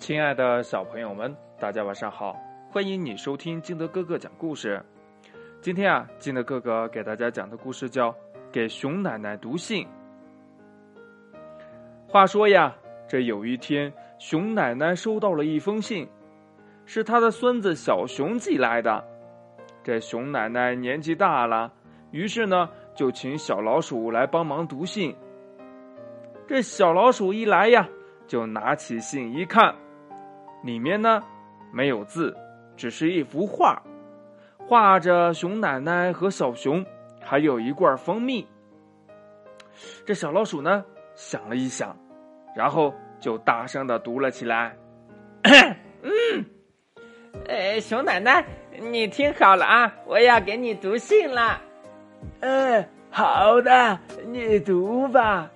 亲爱的小朋友们，大家晚上好！欢迎你收听金德哥哥讲故事。今天啊，金德哥哥给大家讲的故事叫《给熊奶奶读信》。话说呀，这有一天，熊奶奶收到了一封信，是她的孙子小熊寄来的。这熊奶奶年纪大了，于是呢，就请小老鼠来帮忙读信。这小老鼠一来呀，就拿起信一看。里面呢，没有字，只是一幅画，画着熊奶奶和小熊，还有一罐蜂蜜。这小老鼠呢，想了一想，然后就大声的读了起来：“ 嗯，呃，熊奶奶，你听好了啊，我要给你读信了。嗯，好的，你读吧。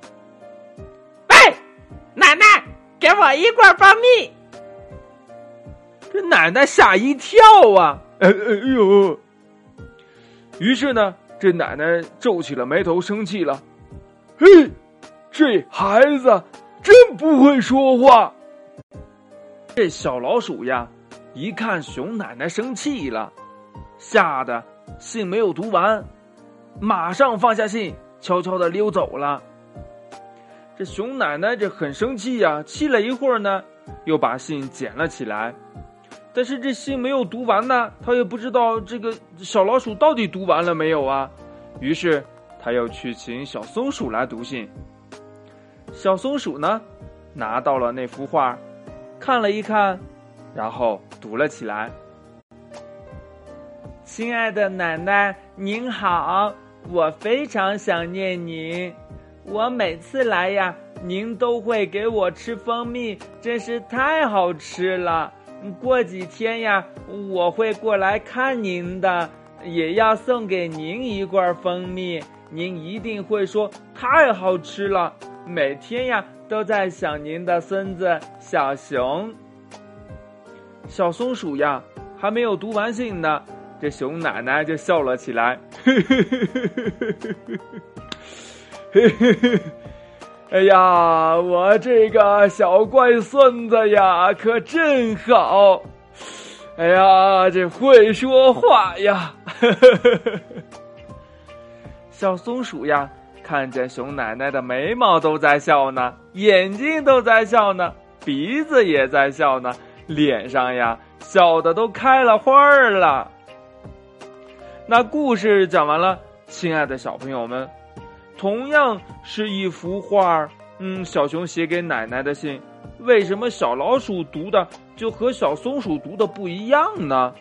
喂，奶奶，给我一罐蜂蜜。”这奶奶吓一跳啊！哎哎呦！于是呢，这奶奶皱起了眉头，生气了。嘿，这孩子真不会说话。这小老鼠呀，一看熊奶奶生气了，吓得信没有读完，马上放下信，悄悄的溜走了。这熊奶奶这很生气呀，气了一会儿呢，又把信捡了起来。但是这信没有读完呢，他也不知道这个小老鼠到底读完了没有啊。于是他又去请小松鼠来读信。小松鼠呢，拿到了那幅画，看了一看，然后读了起来：“亲爱的奶奶，您好，我非常想念您。我每次来呀，您都会给我吃蜂蜜，真是太好吃了。”过几天呀，我会过来看您的，也要送给您一罐蜂蜜。您一定会说太好吃了，每天呀都在想您的孙子小熊。小松鼠呀，还没有读完信呢，这熊奶奶就笑了起来，嘿嘿嘿嘿嘿嘿嘿嘿嘿。哎呀，我这个小乖孙子呀，可真好！哎呀，这会说话呀！小松鼠呀，看见熊奶奶的眉毛都在笑呢，眼睛都在笑呢，鼻子也在笑呢，脸上呀笑的都开了花儿了。那故事讲完了，亲爱的小朋友们。同样是一幅画嗯，小熊写给奶奶的信，为什么小老鼠读的就和小松鼠读的不一样呢？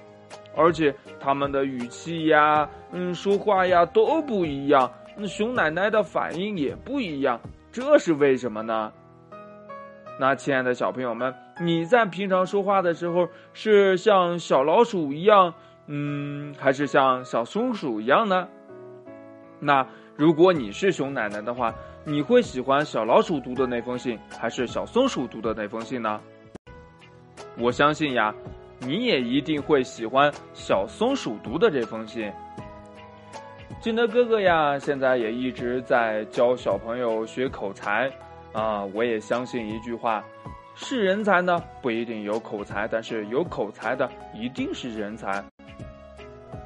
而且他们的语气呀，嗯，说话呀都不一样，那熊奶奶的反应也不一样，这是为什么呢？那亲爱的小朋友们，你在平常说话的时候是像小老鼠一样，嗯，还是像小松鼠一样呢？那？如果你是熊奶奶的话，你会喜欢小老鼠读的那封信，还是小松鼠读的那封信呢？我相信呀，你也一定会喜欢小松鼠读的这封信。金德哥哥呀，现在也一直在教小朋友学口才啊。我也相信一句话：是人才呢，不一定有口才，但是有口才的一定是人才。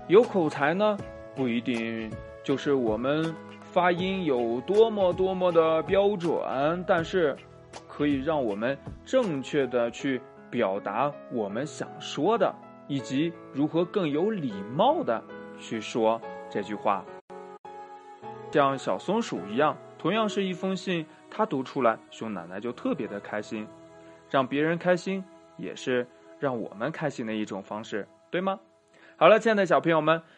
有口才呢，不一定。就是我们发音有多么多么的标准，但是可以让我们正确的去表达我们想说的，以及如何更有礼貌的去说这句话。像小松鼠一样，同样是一封信，它读出来，熊奶奶就特别的开心。让别人开心，也是让我们开心的一种方式，对吗？好了，亲爱的小朋友们。